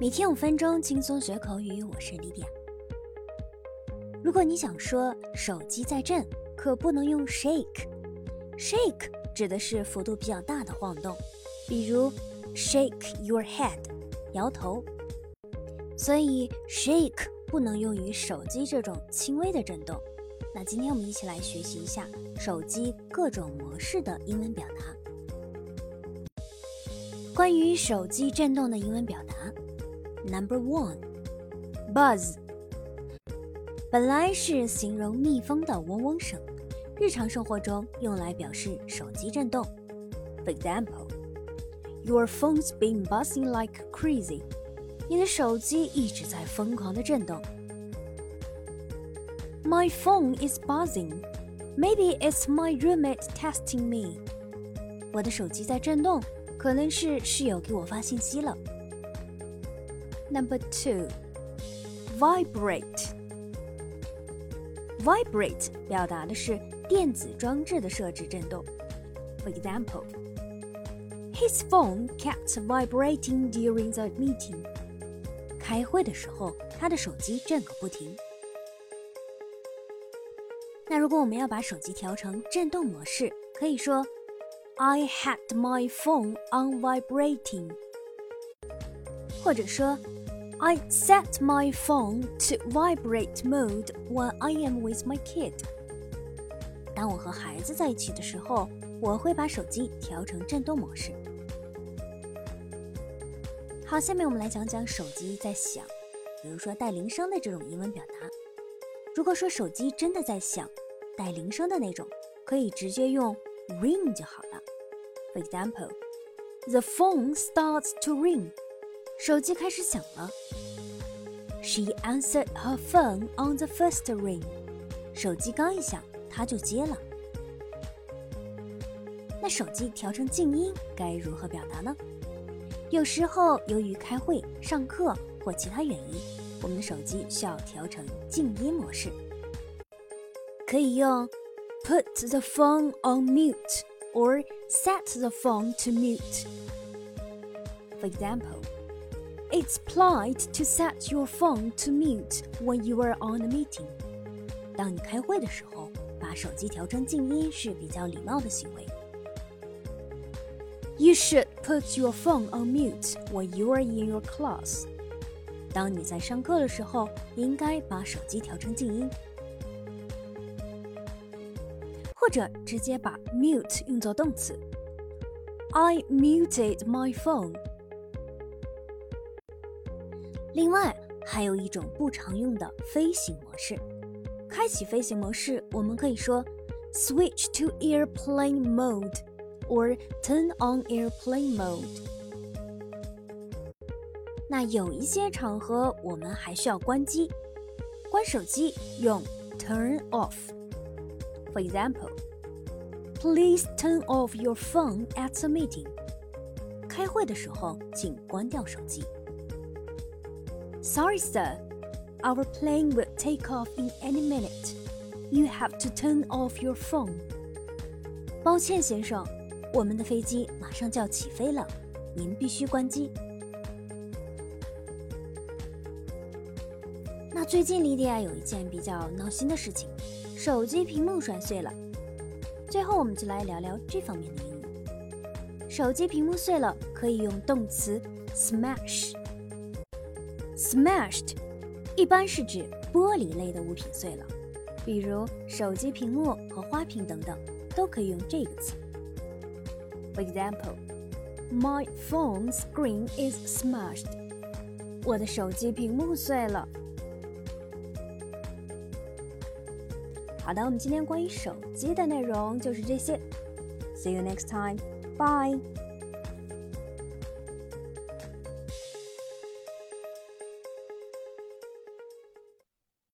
每天五分钟轻松学口语，我是李典。如果你想说手机在震，可不能用 shake。shake 指的是幅度比较大的晃动，比如 shake your head，摇头。所以 shake 不能用于手机这种轻微的震动。那今天我们一起来学习一下手机各种模式的英文表达。关于手机震动的英文表达。Number one, buzz。本来是形容蜜蜂的嗡嗡声，日常生活中用来表示手机震动。For example, your phone's been buzzing like crazy。你的手机一直在疯狂的震动。My phone is buzzing. Maybe it's my roommate testing me. 我的手机在震动，可能是室友给我发信息了。 Number two, vibrate. Vibrate 表达的是电子装置的设置震动。For example, his phone kept vibrating during the meeting. 开会的时候，他的手机震个不停。那如果我们要把手机调成震动模式，可以说 I had my phone on vibrating，或者说 I set my phone to vibrate mode when I am with my kid。当我和孩子在一起的时候，我会把手机调成震动模式。好，下面我们来讲讲手机在响，比如说带铃声的这种英文表达。如果说手机真的在响，带铃声的那种，可以直接用 ring 就好了。For example, the phone starts to ring. 手机开始响了。She answered her phone on the first ring. 手机刚一响，她就接了。那手机调成静音该如何表达呢？有时候由于开会、上课或其他原因，我们的手机需要调成静音模式，可以用 put the phone on mute or set the phone to mute. For example. It's polite to set your phone to mute when you are on a meeting. 当你开会的时候，把手机调成静音是比较礼貌的行为。You should put your phone on mute when you are in your class. 当你在上课的时候，应该把手机调成静音，或者直接把 mute 用作动词。I muted my phone. 另外，还有一种不常用的飞行模式。开启飞行模式，我们可以说 switch to airplane mode or turn on airplane mode。那有一些场合，我们还需要关机，关手机用 turn off。For example, please turn off your phone at a meeting。开会的时候，请关掉手机。Sorry, sir. Our plane will take off in any minute. You have to turn off your phone. 抱歉，先生，我们的飞机马上就要起飞了，您必须关机。那最近莉迪亚有一件比较闹心的事情，手机屏幕摔碎了。最后，我们就来聊聊这方面的英语。手机屏幕碎了，可以用动词 smash。Smashed，一般是指玻璃类的物品碎了，比如手机屏幕和花瓶等等，都可以用这个词。For example, my phone screen is smashed. 我的手机屏幕碎了。好的，我们今天关于手机的内容就是这些。See you next time. Bye.